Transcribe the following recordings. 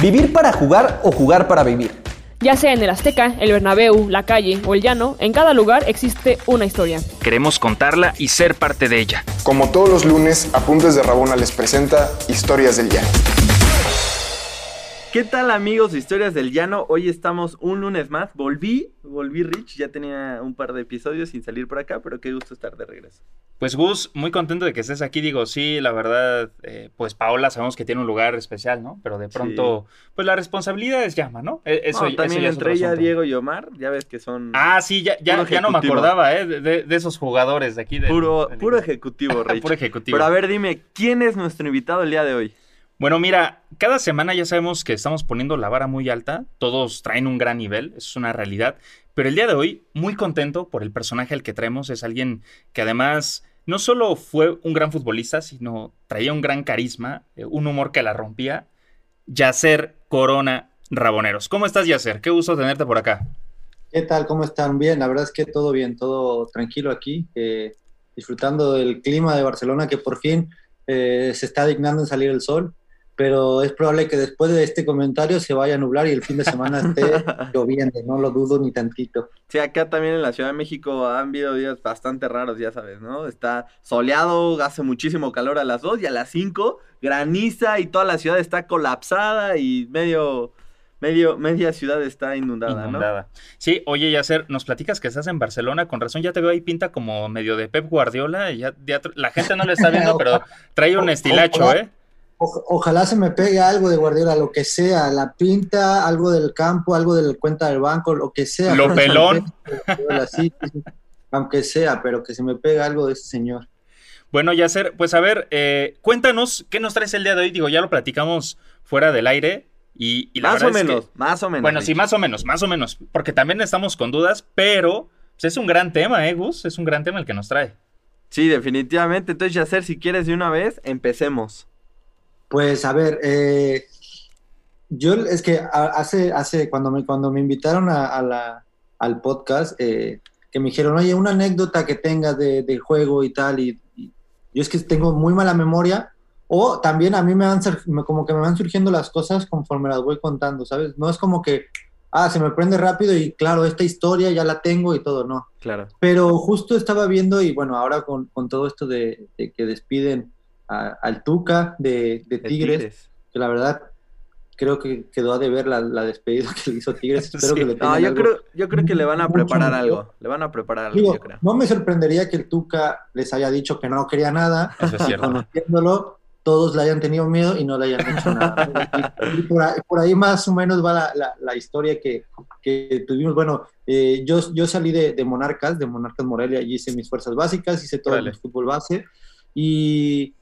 ¿Vivir para jugar o jugar para vivir? Ya sea en el Azteca, el Bernabéu, la calle o el llano, en cada lugar existe una historia. Queremos contarla y ser parte de ella. Como todos los lunes, Apuntes de Rabona les presenta Historias del Llano. ¿Qué tal amigos de Historias del Llano? Hoy estamos un lunes más. Volví, volví Rich, ya tenía un par de episodios sin salir por acá, pero qué gusto estar de regreso. Pues Gus, muy contento de que estés aquí. Digo, sí, la verdad, eh, pues Paola sabemos que tiene un lugar especial, ¿no? Pero de pronto, pues la responsabilidad es llama, ¿no? E, eso, no, también entre ella, Diego y Omar, ya ves que son... Ah, sí, ya, ya, ya no me acordaba, ¿eh? De, de, esos jugadores de aquí. puro, puro ejecutivo, Rich. puro ejecutivo. Pero a ver, dime, ¿quién es nuestro invitado el día de hoy? Bueno, mira, cada semana ya sabemos que estamos poniendo la vara muy alta, todos traen un gran nivel, eso es una realidad, pero el día de hoy, muy contento por el personaje al que traemos, es alguien que además no solo fue un gran futbolista, sino traía un gran carisma, eh, un humor que la rompía, Yacer Corona Raboneros. ¿Cómo estás, Yacer? Qué gusto tenerte por acá. ¿Qué tal? ¿Cómo están? Bien, la verdad es que todo bien, todo tranquilo aquí, eh, disfrutando del clima de Barcelona que por fin eh, se está dignando en salir el sol pero es probable que después de este comentario se vaya a nublar y el fin de semana esté lloviendo, no lo dudo ni tantito. Sí, acá también en la Ciudad de México han habido días bastante raros, ya sabes, ¿no? Está soleado, hace muchísimo calor a las 2 y a las 5 graniza y toda la ciudad está colapsada y medio... Medio, media ciudad está inundada, inundada. ¿no? Sí, oye, Yacer, nos platicas que estás en Barcelona, con razón ya te veo ahí pinta como medio de Pep Guardiola, y ya, la gente no lo está viendo, pero trae un estilacho, ¿eh? Ojalá se me pegue algo de Guardiola, lo que sea, la pinta, algo del campo, algo del cuenta del banco, lo que sea. Lo pelón. aunque sea, pero que se me pegue algo de ese señor. Bueno, Yacer, pues a ver, eh, cuéntanos qué nos traes el día de hoy. Digo, ya lo platicamos fuera del aire. Y, más o menos, más o menos. Bueno, sí, más o menos, más o menos. Porque también estamos con dudas, pero pues, es un gran tema, ¿eh, Gus? Es un gran tema el que nos trae. Sí, definitivamente. Entonces, Yacer, si quieres de una vez, empecemos. Pues a ver, eh, yo es que hace, hace cuando me, cuando me invitaron a, la, al podcast, eh, que me dijeron, oye, una anécdota que tengas de, del juego y tal, y, yo es que tengo muy mala memoria, o también a mí me van, como que me van surgiendo las cosas conforme las voy contando, ¿sabes? No es como que, ah, se me prende rápido y claro, esta historia ya la tengo y todo, no. Claro. Pero justo estaba viendo, y bueno, ahora con, con todo esto de, de que despiden al Tuca de, Tigres, que la verdad creo que quedó a deber la, la despedida que le hizo Tigres. Espero que le no, yo, creo, yo creo que le van a preparar algo. Le van a preparar algo, yo creo. No me sorprendería que el Tuca les haya dicho que no quería nada. Eso es cierto. Conociéndolo, todos le hayan tenido miedo y no le hayan hecho nada. y, por, ahí, más o menos va la, la, historia que, que, tuvimos. Bueno, eh, yo, yo salí de, de, Monarcas, de Monarcas Morelia, allí hice mis fuerzas básicas, hice todo el fútbol base. Y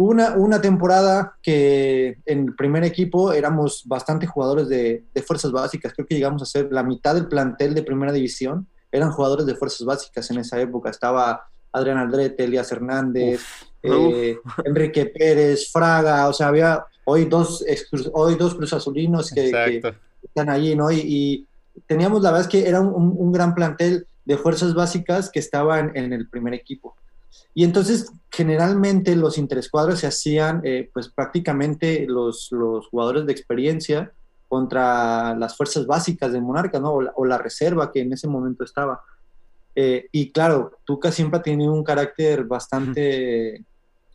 una, una temporada que en el primer equipo éramos bastante jugadores de, de, fuerzas básicas. Creo que llegamos a ser la mitad del plantel de primera división. Eran jugadores de fuerzas básicas en esa época. Estaba Adrián Aldrete, Elías Hernández, eh, Enrique Pérez, Fraga. O sea, había hoy dos, hoy dos cruzazulinos que, que están allí, ¿no? Y, teníamos, la verdad es que era un, un, gran plantel de fuerzas básicas que estaban en el primer equipo. Y entonces, generalmente los interescuadros se hacían, eh, pues prácticamente los, los, jugadores de experiencia contra las fuerzas básicas de Monarca, ¿no? O la, reserva que en ese momento estaba. Eh, y claro, Tuca siempre ha tenido un carácter bastante,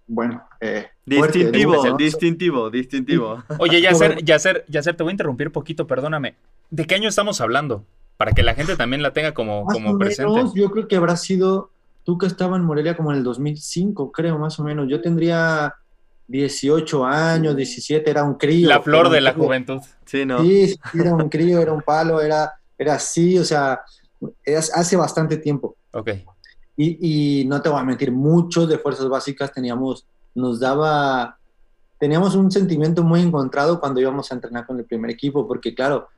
bueno, eh, distintivo, distintivo, distintivo. Oye, Yacer, Yacer, Yacer, te voy a interrumpir un poquito, perdóname. ¿De qué año estamos hablando? Para que la gente también la tenga como, como presente. yo creo que habrá sido que estaba en Morelia como en el 2005, creo, más o menos. Yo tendría 18 años, 17, era un crío. La flor de la juventud. Sí, ¿no? Sí, era un crío, era un palo, era, era así, o sea, hace bastante tiempo. Ok. Y, y, no te voy a mentir, muchos de fuerzas básicas teníamos, nos daba, teníamos un sentimiento muy encontrado cuando íbamos a entrenar con el primer equipo, porque claro,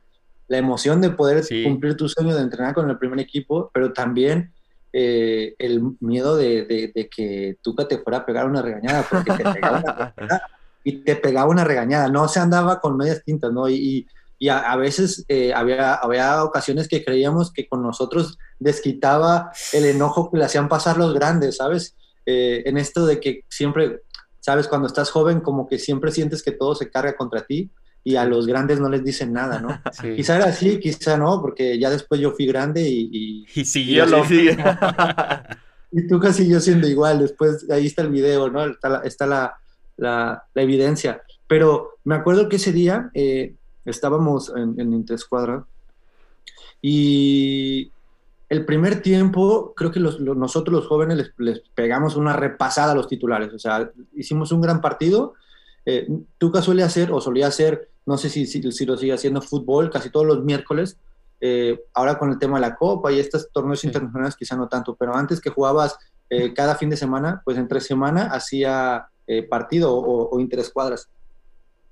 la emoción de poder cumplir tu sueño de entrenar con el primer equipo, pero también eh, el miedo de, de, que Tuca te fuera a pegar una regañada, porque te pegaba una regañada y te pegaba una regañada, no se andaba con medias tintas, ¿no? Y, y a, veces eh, había, había ocasiones que creíamos que con nosotros desquitaba el enojo que le hacían pasar los grandes, ¿sabes? Eh, en esto de que siempre, ¿sabes? Cuando estás joven, como que siempre sientes que todo se carga contra ti. Y a los grandes no les dicen nada, ¿no? Sí. Quizá era así, quizá no, porque ya después yo fui grande y, y, Y siguió Y lo sigue. y tú casi yo siendo igual. Después ahí está el video, ¿no? Está la, está la, la- la evidencia. Pero me acuerdo que ese día eh, estábamos en, en Interescuadra y el primer tiempo, creo que los- los- nosotros los jóvenes les, les pegamos una repasada a los titulares. O sea, hicimos un gran partido. Eh, Tuca suele hacer, o solía hacer, no sé si, si, si lo sigue haciendo, fútbol casi todos los miércoles. Eh, ahora con el tema de la Copa y estos torneos internacionales quizá no tanto, pero antes que jugabas eh, cada fin de semana, pues entre semana hacía eh, partido o, o interescuadras.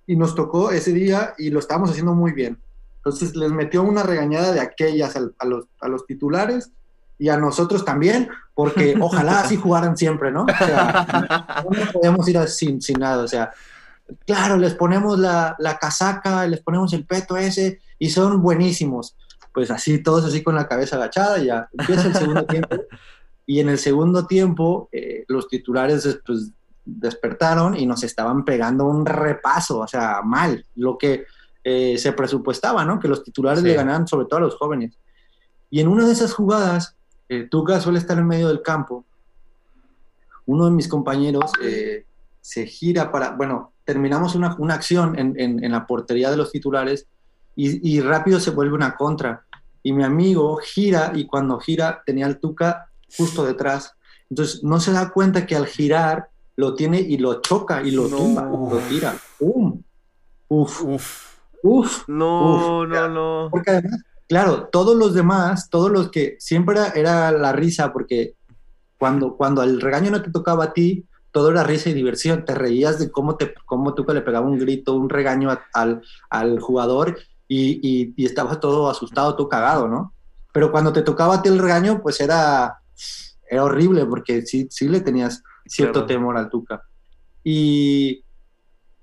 Y nos tocó ese día y lo estábamos haciendo muy bien. Entonces les metió una regañada de aquellas a, los, a los titulares y a nosotros también, porque ojalá así jugaran siempre, ¿no? O sea, no podemos ir así, sin, nada, o sea, claro, les ponemos la, la casaca, les ponemos el peto ese y son buenísimos. Pues así, todos así con la cabeza agachada, y ya empieza el segundo tiempo. Y en el segundo tiempo, eh, los titulares pues, despertaron y nos estaban pegando un repaso, o sea, mal, lo que eh, se presupuestaba, ¿no? Que los titulares Sí. le ganaran sobre todo a los jóvenes. Y en una de esas jugadas, eh, Tuca suele estar en medio del campo. Uno de mis compañeros eh, se gira para, bueno, terminamos una, una acción en, en- en la portería de los titulares y, y rápido se vuelve una contra. Y mi amigo gira y cuando gira tenía al Tuca justo detrás. Entonces no se da cuenta que al girar lo tiene y lo choca y lo No. tumba, lo tira. ¡Pum! Uf, Uf. uf. No, Uf, no, no. Porque además, claro, todos los demás, todos los que siempre era, era la risa, porque cuando, cuando el regaño no te tocaba a ti, todo era risa y diversión. Te reías de cómo, te, cómo Tuca le pegaba un grito, un regaño a- al, al jugador y, y, y estabas todo asustado, todo cagado, ¿no? Pero cuando te tocaba a ti el regaño, pues era, era horrible, porque sí, sí le tenías cierto Claro. temor al Tuca. Y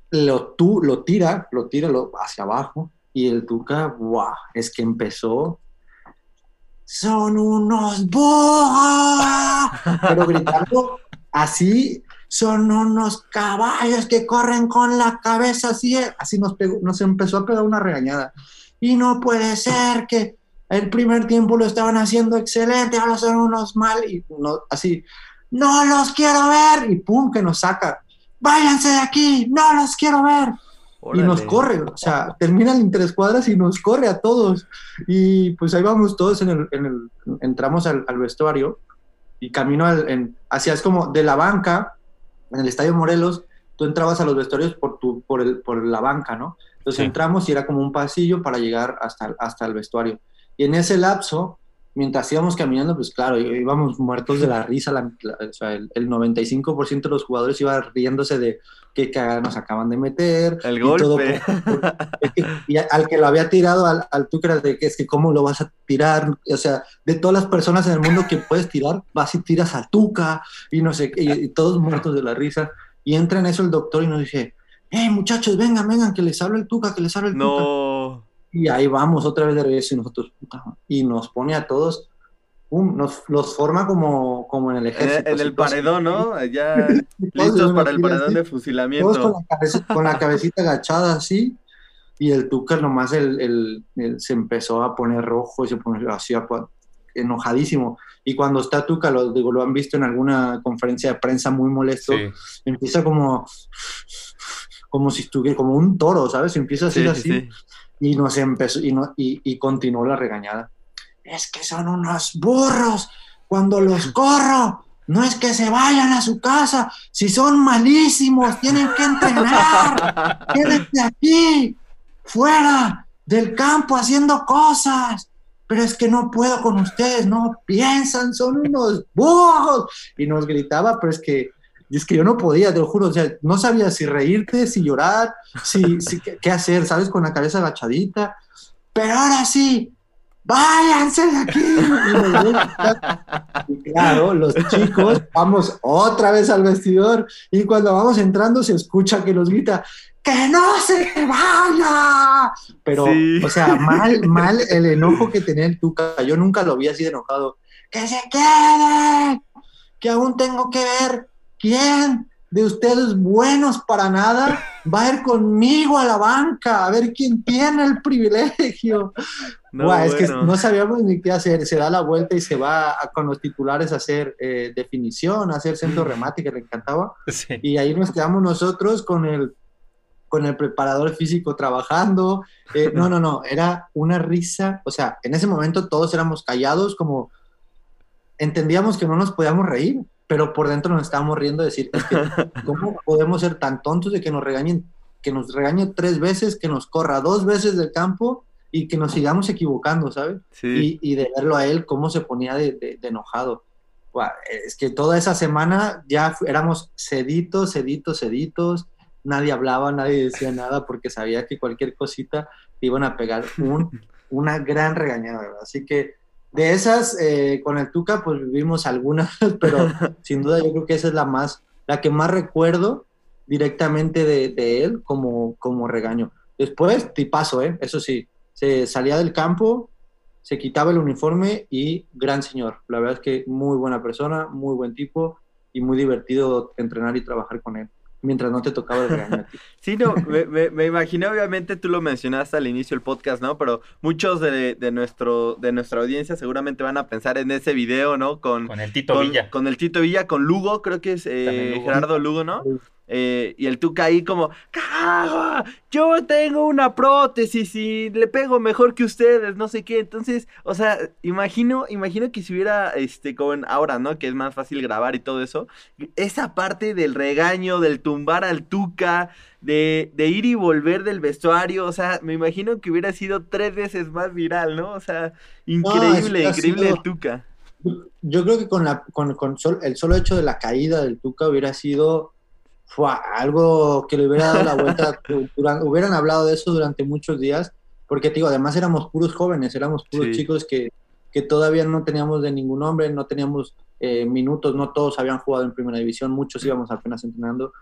lo, tú, lo tira, lo tira lo, hacia abajo, y el Tuca, ¡guau! Es que empezó. ¡Son unos burros! Pero gritando así, son unos caballos que corren con la cabeza así. Así nos, pegó- nos empezó a pegar una regañada. Y no puede ser que el primer tiempo lo estaban haciendo excelente, ahora son unos mal. Y no, así, no los quiero ver. Y pum, que nos saca. Váyanse de aquí, no los quiero ver y nos corre, o sea, termina el interescuadras y nos corre a todos. Y pues ahí vamos todos en el, en el- entramos al, al vestuario y camino al, en, hacia, es como de la banca, en el Estadio Morelos, tú entrabas a los vestuarios por, tu, por, el, por la banca, ¿no? Entonces Sí. entramos y era como un pasillo para llegar hasta, hasta el vestuario. Y en ese lapso, mientras íbamos caminando, pues claro, íbamos muertos de la risa, la- la- o sea, el, el 95% de los jugadores iba riéndose de qué cagada nos acaban de meter. El y golpe. y al que lo había tirado al, al Tuca de que es que cómo lo vas a tirar, o sea, de todas las personas en el mundo que puedes tirar, vas y tiras al Tuca y no sé qué, y, y todos muertos de la risa. Y entra en eso el doctor y nos dice, hey muchachos, vengan, vengan, que les habla el Tuca, que les habla el Tuca. Y ahí vamos otra vez de regreso y nosotros, puta, y nos pone a todos, nos los forma como, como en el En ejército. en el todos- paredón, ¿no? Ya todos listos para el paredón así. de Todos con fusilamiento. la, cabeza- con la cabecita agachada así, y el Tuca nomás el, el- el- se empezó a poner rojo y se pone así a- enojadísimo. Y cuando está Tuca, lo, digo, lo han visto en alguna conferencia de prensa muy molesto, Sí. empieza como, como si estuviera, como un toro, ¿sabes? Empieza a ser sí, así sí. Y nos empezó y, no, y, y continuó la regañada. Es que son unos burros cuando los corro. No es que se vayan a su casa, si son malísimos, tienen que entrenar. Quédense aquí, fuera del campo haciendo cosas. Pero es que no puedo con ustedes, no piensan, son unos burros. Y nos gritaba, pero es que, es que yo no podía, te lo juro, o sea, no sabía si reírte, si llorar, si, si- qué, hacer, ¿sabes? Con la cabeza agachadita. Pero ahora sí, váyanse de aquí. Y y claro, los chicos, vamos otra vez al vestidor y cuando vamos entrando se escucha que nos grita, ¡que no se vaya! Pero, Sí. o sea, mal, mal el enojo que tenía el Tuca. Yo nunca lo vi así de enojado. ¡Que se quede! Que aún tengo que ver quién de ustedes buenos para nada va a ir conmigo a la banca a ver quién tiene el privilegio. No, es que no sabíamos ni qué hacer. Se da la vuelta y se va a- con los titulares a hacer eh, definición, a hacer centro remate, que le encantaba. Sí. Y ahí nos quedamos nosotros con el, con el preparador físico trabajando. Eh, no, no, no, era una risa. O sea, en ese momento todos éramos callados, como entendíamos que no nos podíamos reír, pero por dentro nos estábamos riendo de decir, es que, ¿cómo podemos ser tan tontos de que nos regañen, que nos regañe tres veces, que nos corra dos veces del campo y que nos sigamos equivocando, ¿sabes? Sí. y, y de verlo a él cómo se ponía de, de- de enojado. Es que toda esa semana ya éramos seditos, seditos, seditos, nadie hablaba, nadie decía nada porque sabía que cualquier cosita te iban a pegar un, una gran regañada, ¿verdad? Así que de esas, eh, con el Tuca, pues vivimos algunas, pero sin duda yo creo que esa es la más, la que más recuerdo directamente de, de él como, como regaño. Después, tipazo, ¿eh? Eso sí, se salía del campo, se quitaba el uniforme y gran señor. La verdad es que muy buena persona, muy buen tipo y muy divertido entrenar y trabajar con él, mientras no te tocaba el ti. Sí, no, me, me- me imaginé, obviamente tú lo mencionaste al inicio del podcast, ¿no? Pero muchos de, de nuestro, de nuestra audiencia seguramente van a pensar en ese video, ¿no? Con, Con el Tito con, Villa. con el Tito Villa, con Lugo, creo que es eh, Lugo. Gerardo Lugo, ¿no? Eh, y el Tuca ahí como, "Carajo, yo tengo una prótesis y le pego mejor que ustedes, no sé qué. Entonces, o sea, imagino, imagino que si hubiera, este, como ahora, ¿no? Que es más fácil grabar y todo eso. Esa parte del regaño, del tumbar al Tuca, de, de ir y volver del vestuario, o sea, me imagino que hubiera sido tres veces más viral, ¿no? O sea, increíble, increíble sido- el Tuca. Yo creo que con, la, con, con sol- el solo hecho de la caída del Tuca hubiera sido fue algo que le hubiera dado la vuelta, duran- hubieran hablado de eso durante muchos días, porque te digo, además éramos puros jóvenes, éramos puros Sí. chicos que, que todavía no teníamos de ningún nombre, no teníamos eh, minutos, no todos habían jugado en primera división, muchos íbamos apenas entrenando,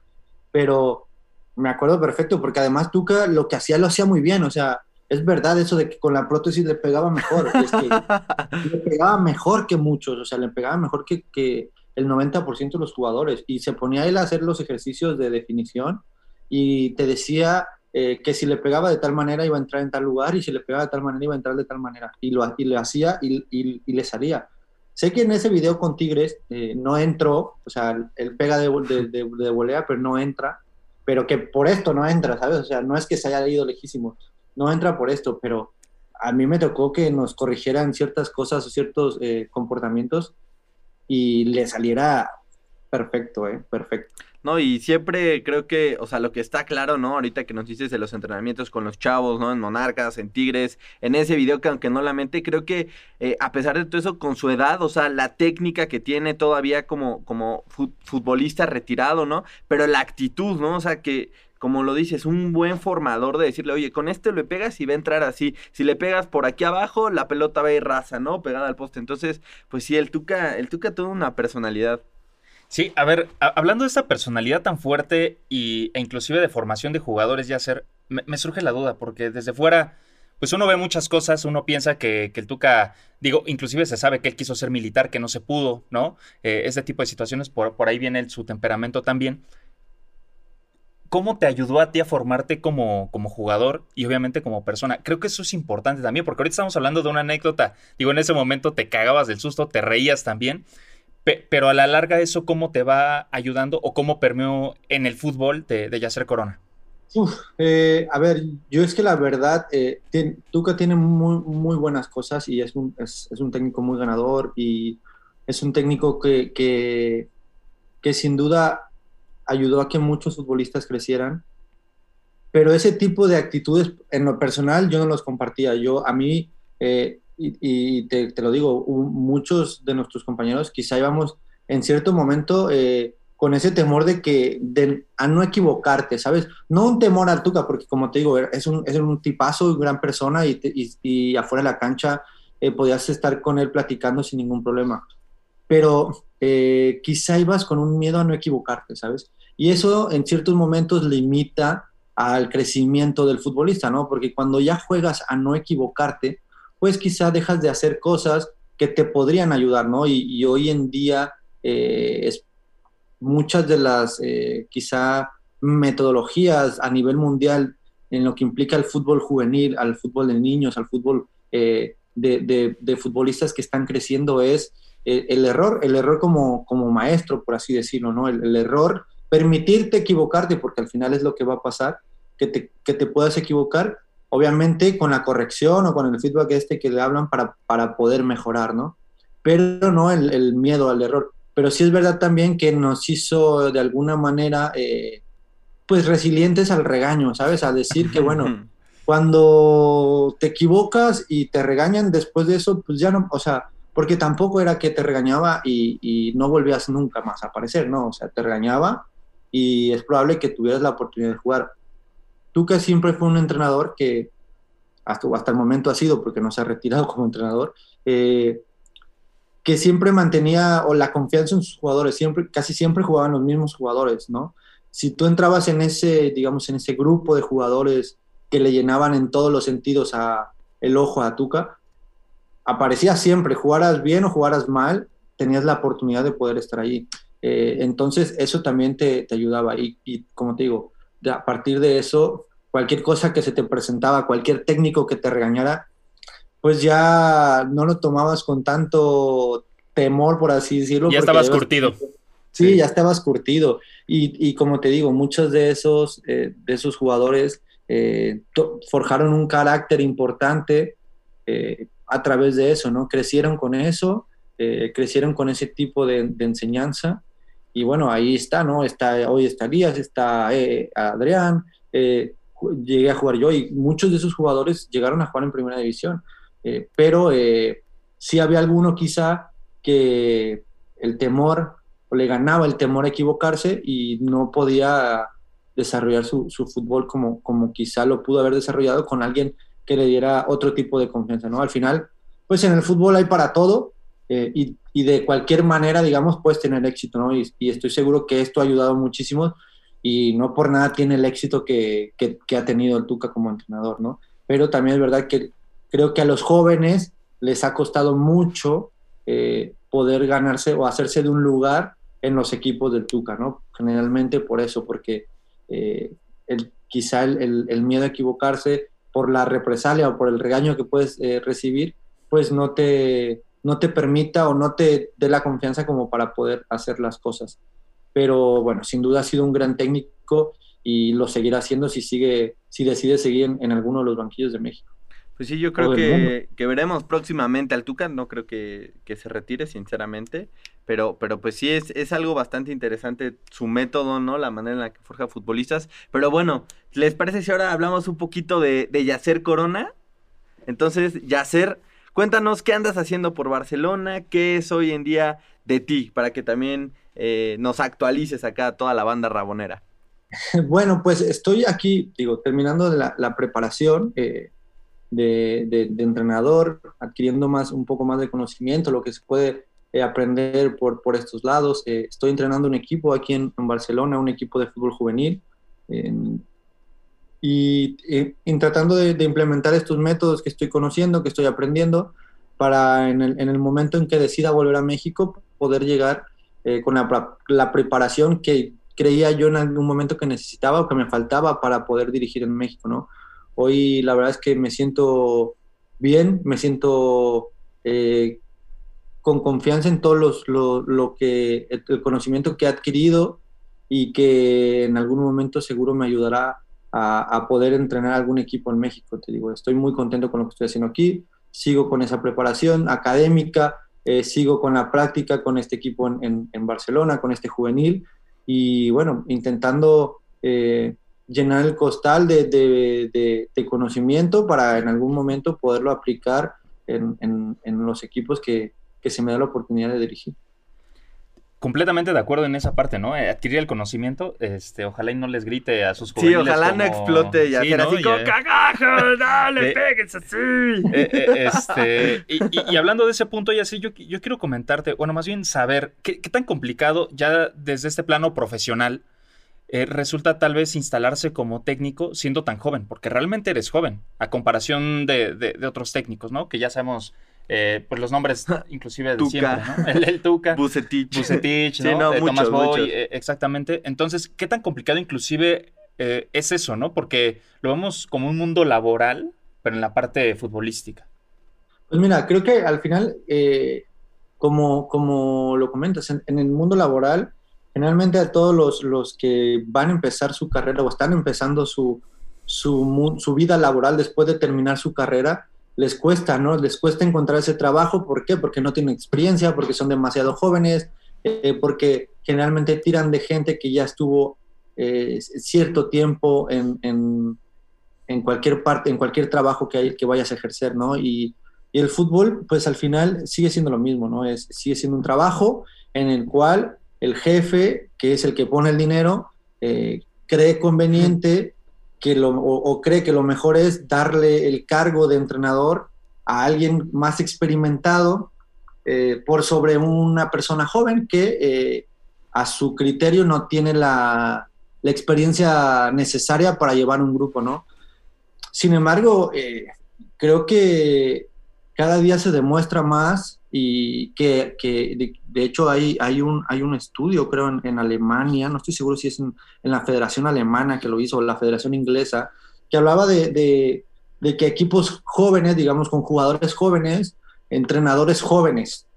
pero me acuerdo perfecto, porque además Tuca lo que hacía lo hacía muy bien, o sea, es verdad eso de que con la prótesis le pegaba mejor, es que le pegaba mejor que muchos, o sea, le pegaba mejor que, que el 90% de los jugadores. Y se ponía él a hacer los ejercicios de definición y te decía eh, que si le pegaba de tal manera iba a entrar en tal lugar y si le pegaba de tal manera iba a entrar de tal manera. Y lo, y lo hacía y, y- le salía. Sé que en ese video con Tigres eh, no entró, o sea, él pega de, de, de- de volea, pero no entra, pero que por esto no entra, ¿sabes? O sea, no es que se haya ido lejísimo, no entra por esto, pero a mí me tocó que nos corrigieran ciertas cosas o ciertos eh, comportamientos y le saliera perfecto, ¿eh? Perfecto. No, y siempre creo que, o sea, lo que está claro, ¿no? Ahorita que nos dices de los entrenamientos con los chavos, ¿no? En Monarcas, en Tigres, en ese video que aunque no la mente, creo que eh, a pesar de todo eso, con su edad, o sea, la técnica que tiene todavía como, como fu- futbolista retirado, ¿no? Pero la actitud, ¿no? O sea, que, como lo dices, un buen formador de decirle, oye, con este le pegas y va a entrar así. Si le pegas por aquí abajo, la pelota va a ir rasa, ¿no? Pegada al poste. Entonces, pues sí, el Tuca, el Tuca tuvo una personalidad. Sí, a ver, hablando de esta personalidad tan fuerte y, e inclusive de formación de jugadores ya ser, me, surge la duda, porque desde fuera, pues uno ve muchas cosas, uno piensa que, el Tuca, digo, inclusive se sabe que él quiso ser militar, que no se pudo, ¿no? Eh, ese tipo de situaciones, por, por ahí viene su temperamento también. ¿Cómo te ayudó a ti a formarte como, como jugador y obviamente como persona? Creo que eso es importante también, porque ahorita estamos hablando de una anécdota. Digo, en ese momento te cagabas del susto, te reías también, Pe- pero a la larga eso cómo te va ayudando o cómo permeó en el fútbol de, de Yacer Corona. Eh, a ver, yo es que la verdad, eh, Tuca tiene muy, muy buenas cosas y es un, es, un técnico muy ganador y es un técnico que, que sin duda ayudó a que muchos futbolistas crecieran, pero ese tipo de actitudes en lo personal yo no los compartía. Yo, a mí, eh, y, te, lo digo, muchos de nuestros compañeros quizá íbamos en cierto momento eh, con ese temor de que de, a no equivocarte, ¿sabes? No un temor al Tuca, porque como te digo, es un, es un tipazo, gran persona y afuera de la cancha eh, podías estar con él platicando sin ningún problema. Pero eh, quizá ibas con un miedo a no equivocarte, ¿sabes? Y eso en ciertos momentos limita al crecimiento del futbolista, ¿no? Porque cuando ya juegas a no equivocarte, pues quizá dejas de hacer cosas que te podrían ayudar, ¿no? Y, hoy en día eh, es, muchas de las eh, quizá metodologías a nivel mundial en lo que implica el fútbol juvenil, al fútbol de niños, al fútbol de, futbolistas que están creciendo es el error, el error como, como maestro, por así decirlo, ¿no? El, error, permitirte equivocarte, porque al final es lo que va a pasar, que te, que te puedas equivocar, obviamente con la corrección o con el feedback este que le hablan para, para poder mejorar, ¿no? Pero no el, el, miedo al error. Pero sí es verdad también que nos hizo de alguna manera, eh, pues resilientes al regaño, ¿sabes? A decir que, bueno, cuando te equivocas y te regañan después de eso, pues ya no, o sea, porque tampoco era que te regañaba y, no volvías nunca más a aparecer, ¿no? O sea, te regañaba y es probable que tuvieras la oportunidad de jugar. Tú que siempre fue un entrenador que hasta, hasta el momento ha sido, porque no se ha retirado como entrenador, eh, que siempre mantenía o la confianza en sus jugadores, siempre, casi siempre jugaban los mismos jugadores, ¿no? Si tú entrabas en ese, digamos, en ese grupo de jugadores que le llenaban en todos los sentidos a, el ojo a Tuca, aparecía siempre, jugaras bien o jugaras mal, tenías la oportunidad de poder estar allí. Eh, entonces, eso también te, ayudaba. Y, como te digo, a partir de eso, cualquier cosa que se te presentaba, cualquier técnico que te regañara, pues ya no lo tomabas con tanto temor, por así decirlo. Ya estabas curtido. Sí, ya estabas curtido. Y, como te digo, muchos de esos, eh, de esos jugadores eh, forjaron un carácter importante eh, a través de eso, ¿no? Crecieron con eso, eh, crecieron con ese tipo de, enseñanza y bueno, ahí está, ¿no? Está, hoy está Elías, está Adrián, llegué a jugar yo y muchos de esos jugadores llegaron a jugar en primera división, pero sí había alguno quizá que el temor o le ganaba el temor a equivocarse y no podía desarrollar su, fútbol como, como quizá lo pudo haber desarrollado con alguien que le diera otro tipo de confianza, ¿no? Al final, pues en el fútbol hay para todo eh, y, de cualquier manera, digamos, puedes tener éxito, ¿no? Y, estoy seguro que esto ha ayudado muchísimo y no por nada tiene el éxito que, ha tenido el Tuca como entrenador, ¿no? Pero también es verdad que creo que a los jóvenes les ha costado mucho eh, poder ganarse o hacerse de un lugar en los equipos del Tuca, ¿no? Generalmente por eso, porque eh, el, quizá el, miedo a equivocarse por la represalia o por el regaño que puedes eh, recibir, pues no te, no te permita o no te dé la confianza como para poder hacer las cosas. Pero bueno, sin duda ha sido un gran técnico y lo seguirá haciendo si, sigue, si decide seguir en alguno de los banquillos de México. Pues sí, yo creo que, veremos próximamente al Tuca, no creo que, se retire, sinceramente, pero, pero pues sí es, es, algo bastante interesante su método, ¿no? La manera en la que forja futbolistas. Pero bueno, ¿les parece si ahora hablamos un poquito de, de Yacer Corona? Entonces, Yacer, cuéntanos qué andas haciendo por Barcelona, qué es hoy en día de ti, para que también eh, nos actualices acá toda la banda rabonera. Bueno, pues estoy aquí, digo, terminando la, la preparación. Eh, de, entrenador, adquiriendo más, un poco más de conocimiento, lo que se puede eh, aprender por, por estos lados. Eh, estoy entrenando un equipo aquí en, Barcelona, un equipo de fútbol juvenil, y, tratando de, implementar estos métodos que estoy conociendo, que estoy aprendiendo, para en el, en el momento en que decida volver a México, poder llegar eh, con la, la preparación que creía yo en algún momento que necesitaba o que me faltaba para poder dirigir en México, ¿no? Hoy la verdad es que me siento bien, me siento eh, con confianza en todo los, lo, que, el conocimiento que he adquirido y que en algún momento seguro me ayudará a, poder entrenar algún equipo en México. Te digo, estoy muy contento con lo que estoy haciendo aquí, sigo con esa preparación académica, eh, sigo con la práctica con este equipo en, Barcelona, con este juvenil y bueno, intentando eh, llenar el costal de, de, conocimiento para en algún momento poderlo aplicar en, en, los equipos que, que, se me da la oportunidad de dirigir. Completamente de acuerdo en esa parte, ¿no? Eh, adquirir el conocimiento, este, ojalá y no les grite a sus juveniles Sí, ojalá no explote y sí, así como, ¡cagajo! ¡Dale, péguense así! Eh, eh, este, y, hablando de ese punto, ya sí, yo, yo quiero comentarte, bueno, más bien saber qué, qué tan complicado ya desde este plano profesional eh, resulta tal vez instalarse como técnico siendo tan joven, porque realmente eres joven, a comparación de, otros técnicos, ¿no? Que ya sabemos eh, pues los nombres inclusive de Tuca. siempre, ¿no? El, el Tuca. Bucetich. Bucetich, Sí, ¿no? no, De muchos, Tomás Boy, eh, exactamente. Entonces, ¿qué tan complicado inclusive eh, es eso, no? Porque lo vemos como un mundo laboral, pero en la parte futbolística. Pues mira, creo que al final, eh, como, como lo comentas, en, en el mundo laboral, generalmente a todos los, los que van a empezar su carrera o están empezando su, su, su vida laboral después de terminar su carrera, les cuesta, ¿no? Les cuesta encontrar ese trabajo. ¿Por qué? Porque no tienen experiencia, porque son demasiado jóvenes, eh, porque generalmente tiran de gente que ya estuvo eh, cierto tiempo en, en, en cualquier parte, en cualquier trabajo que, hay, que vayas a ejercer, ¿no? Y, y el fútbol, pues al final sigue siendo lo mismo, ¿no? Es, sigue siendo un trabajo en el cual el jefe, que es el que pone el dinero, eh, cree conveniente que lo, o, cree que lo mejor es darle el cargo de entrenador a alguien más experimentado eh, por sobre una persona joven que eh, a su criterio no tiene la, experiencia necesaria para llevar un grupo, ¿no? Sin embargo, creo que cada día se demuestra más y que de, hecho hay, hay, un, hay un estudio, creo, en, en Alemania, no estoy seguro si es en, en, la Federación Alemana que lo hizo, o la Federación Inglesa, que hablaba de, de, de que equipos jóvenes, digamos, con jugadores jóvenes, entrenadores jóvenes,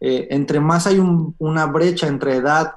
eh, entre más hay un, una brecha entre edad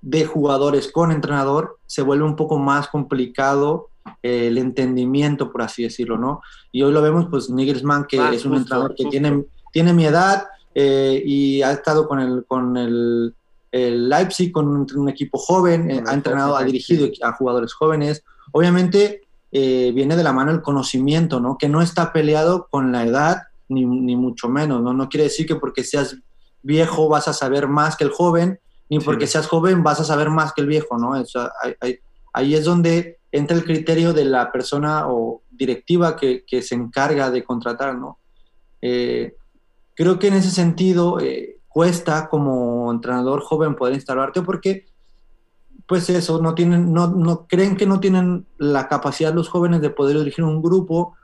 de jugadores con entrenador, se vuelve un poco más complicado eh, el entendimiento, por así decirlo, ¿no? Y hoy lo vemos, pues Nigelsmann, que Ah, es un justo, entrenador que justo. tiene, tiene mi edad eh, y ha estado con el, con el, el Leipzig, con un, un equipo joven, eh, ha entrenado, ha dirigido a jugadores jóvenes. Obviamente eh, viene de la mano el conocimiento, ¿no? Que no está peleado con la edad, ni, ni mucho menos, ¿no? No quiere decir que porque seas viejo vas a saber más que el joven, ni Sí. porque seas joven vas a saber más que el viejo, ¿no? O sea, hay- hay- ahí es donde entra el criterio de la persona o directiva que, que se encarga de contratar, ¿no? Eh, creo que en ese sentido eh, cuesta como entrenador joven poder instalarte porque, pues eso, no tienen, no, no creen que no tienen la capacidad los jóvenes de poder dirigir un grupo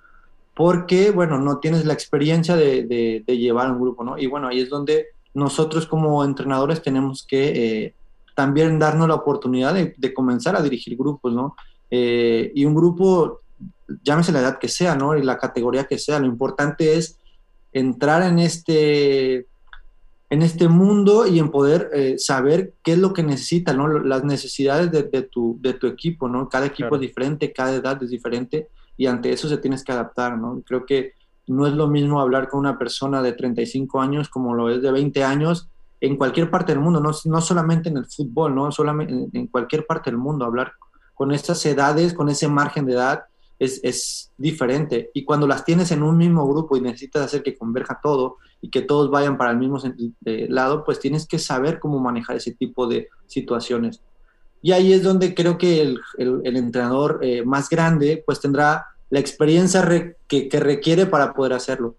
porque, bueno, no tienes la experiencia de, de- de llevar un grupo, ¿no? Y bueno, ahí es donde nosotros como entrenadores tenemos que eh, también darnos la oportunidad de, comenzar a dirigir grupos, ¿no? Eh, y un grupo, llámese la edad que sea, ¿no? Y la categoría que sea, lo importante es entrar en este, en este mundo y en poder eh, saber qué es lo que necesita, ¿no? Las necesidades de, de tu, de tu equipo, ¿no? Cada equipo Claro. es diferente, cada edad es diferente y ante eso se tienes que adaptar, ¿no? Creo que no es lo mismo hablar con una persona de 35 años como lo es de 20 años en cualquier parte del mundo, no, no solamente en el fútbol, ¿no? Solamente en, en cualquier parte del mundo, hablar con estas edades, con ese margen de edad, es, es diferente. Y cuando las tienes en un mismo grupo y necesitas hacer que converja todo y que todos vayan para el mismo eh, lado, pues tienes que saber cómo manejar ese tipo de situaciones. Y ahí es donde creo que el, el- el entrenador eh, más grande pues tendrá la experiencia re- que, que requiere para poder hacerlo.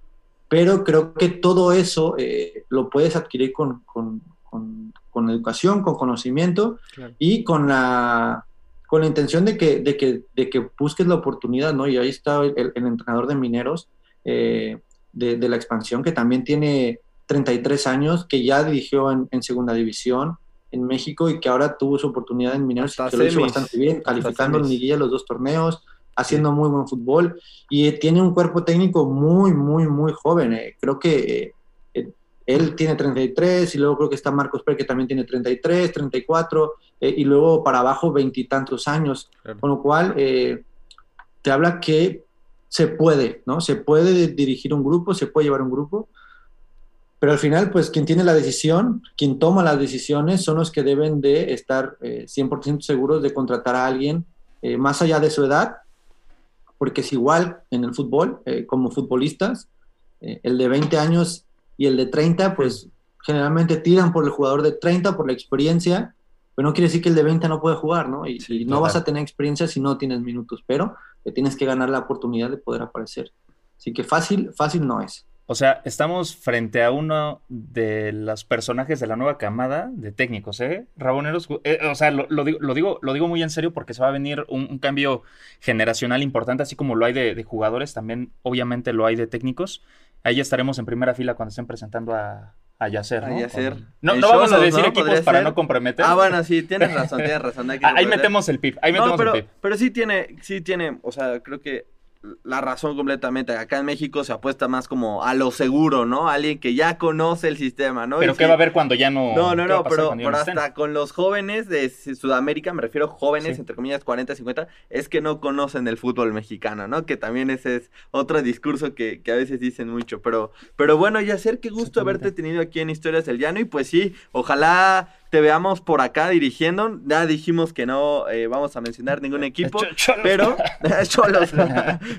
Pero creo que todo eso eh, lo puedes adquirir con, con, con- con educación, con conocimiento Claro. y con la, con la intención de que, de, que, de que busques la oportunidad, ¿no? Y ahí está el, el entrenador de mineros eh, de, de la expansión, que también tiene 33 años, que ya dirigió en, en segunda división en México y que ahora tuvo su oportunidad en mineros y que lo hizo bastante bien, calificando en liguilla los dos torneos, haciendo muy buen fútbol y eh, tiene un cuerpo técnico muy, muy, muy joven. eh. Creo que eh, él tiene 33 y luego creo que está Marcos Pérez que también tiene 33, 34 eh, y luego para abajo veintitantos años. Claro. Con lo cual eh, te habla que se puede, ¿no? Se puede dirigir un grupo, se puede llevar un grupo, pero al final, pues quien tiene la decisión, quien toma las decisiones son los que deben de estar eh, 100% seguros de contratar a alguien eh, más allá de su edad, porque es igual en el fútbol, eh, como futbolistas, eh, el de 20 años y el de 30, pues generalmente tiran por el jugador de 30 por la experiencia, pero no quiere decir que el de 20 no puede jugar, ¿no? Y, Sí, y no vas a tener experiencia si no tienes minutos, pero te tienes que ganar la oportunidad de poder aparecer. Así que fácil, fácil no es. O sea, estamos frente a uno de los personajes de la nueva camada de técnicos, ¿eh? Raboneros, eh, o sea, lo, lo digo, lo, digo, lo digo muy en serio porque se va a venir un, un cambio generacional importante, así como lo hay de, de jugadores, también obviamente lo hay de técnicos. Ahí estaremos en primera fila cuando estén presentando a, a Yacer, ¿no? A Yacer. Con- No, no vamos a decir ¿no? equipos para ser. no comprometer. Ah, bueno, sí, tienes razón, tienes razón. hay que Ah, ahí metemos el pip, ahí No, metemos pero, el pip. pero sí tiene, sí tiene, o sea, creo que la razón completamente. Acá en México se apuesta más como a lo seguro, ¿no? Alguien que ya conoce el sistema, ¿no? Pero Y ¿qué sí- va a haber cuando ya no... No, no, no, pero, no hasta con los jóvenes de Sudamérica, me refiero jóvenes, Sí. entre comillas, 40, 50, es que no conocen el fútbol mexicano, ¿no? Que también ese es otro discurso que, que a veces dicen mucho. Pero, pero bueno, Yacer, qué gusto haberte tenido aquí en Historias del Llano. Y pues sí, ojalá te veamos por acá dirigiendo. Ya dijimos que no eh, vamos a mencionar ningún equipo. Ch- Cholos. Pero, Cholos,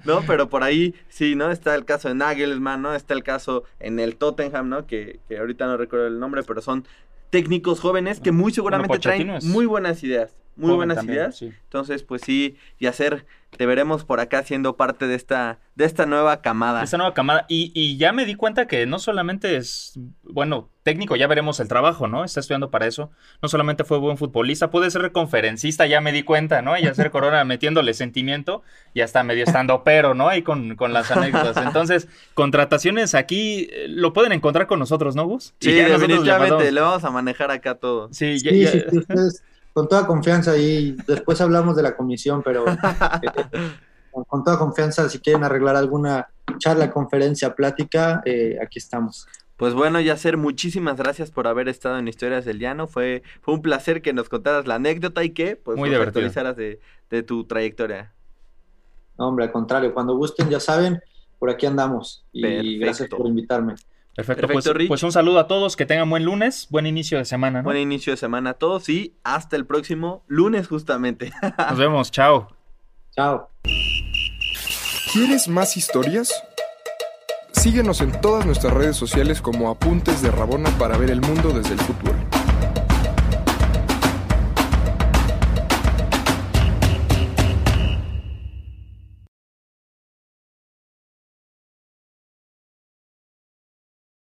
¿no? Pero por ahí, sí, ¿no? Está el caso de Nagelsmann, ¿no? Está el caso en el Tottenham, ¿no? Que, que ahorita no recuerdo el nombre, pero son técnicos jóvenes que muy seguramente traen muy buenas ideas. Muy buenas también, ideas. sí. Entonces, pues sí, y hacer, te veremos por acá siendo parte de esta, de esta nueva camada. Esta nueva camada. Y, y ya me di cuenta que no solamente es, bueno, técnico, ya veremos el trabajo, ¿no? Está estudiando para eso. No solamente fue buen futbolista, puede ser conferencista, ya me di cuenta, ¿no? Y hacer Corona metiéndole sentimiento y hasta medio estando pero, ¿no? Ahí con, con las anécdotas. Entonces, contrataciones aquí eh, lo pueden encontrar con nosotros, ¿no, Gus? Y Sí, ya definitivamente, le vamos a manejar acá todo. Sí, ya- Sí, ya- sí, sí, ustedes con toda confianza y después hablamos de la comisión, pero eh, con, toda confianza, si quieren arreglar alguna charla, conferencia, plática, eh, aquí estamos. Pues bueno, Yacer, muchísimas gracias por haber estado en Historias del Llano. Fue, fue un placer que nos contaras la anécdota y que pues, Muy nos actualizaras de, de tu trayectoria. No, hombre, al contrario, cuando gusten, ya saben, por aquí andamos. Y Perfecto. gracias por invitarme. Perfecto, Perfecto, pues, Rich. pues un saludo a todos, que tengan buen lunes, buen inicio de semana, ¿no? Buen inicio de semana a todos y hasta el próximo lunes justamente. Nos vemos, chao. Chao. ¿Quieres más historias? Síguenos en todas nuestras redes sociales como Apuntes de Rabona para ver el mundo desde el fútbol.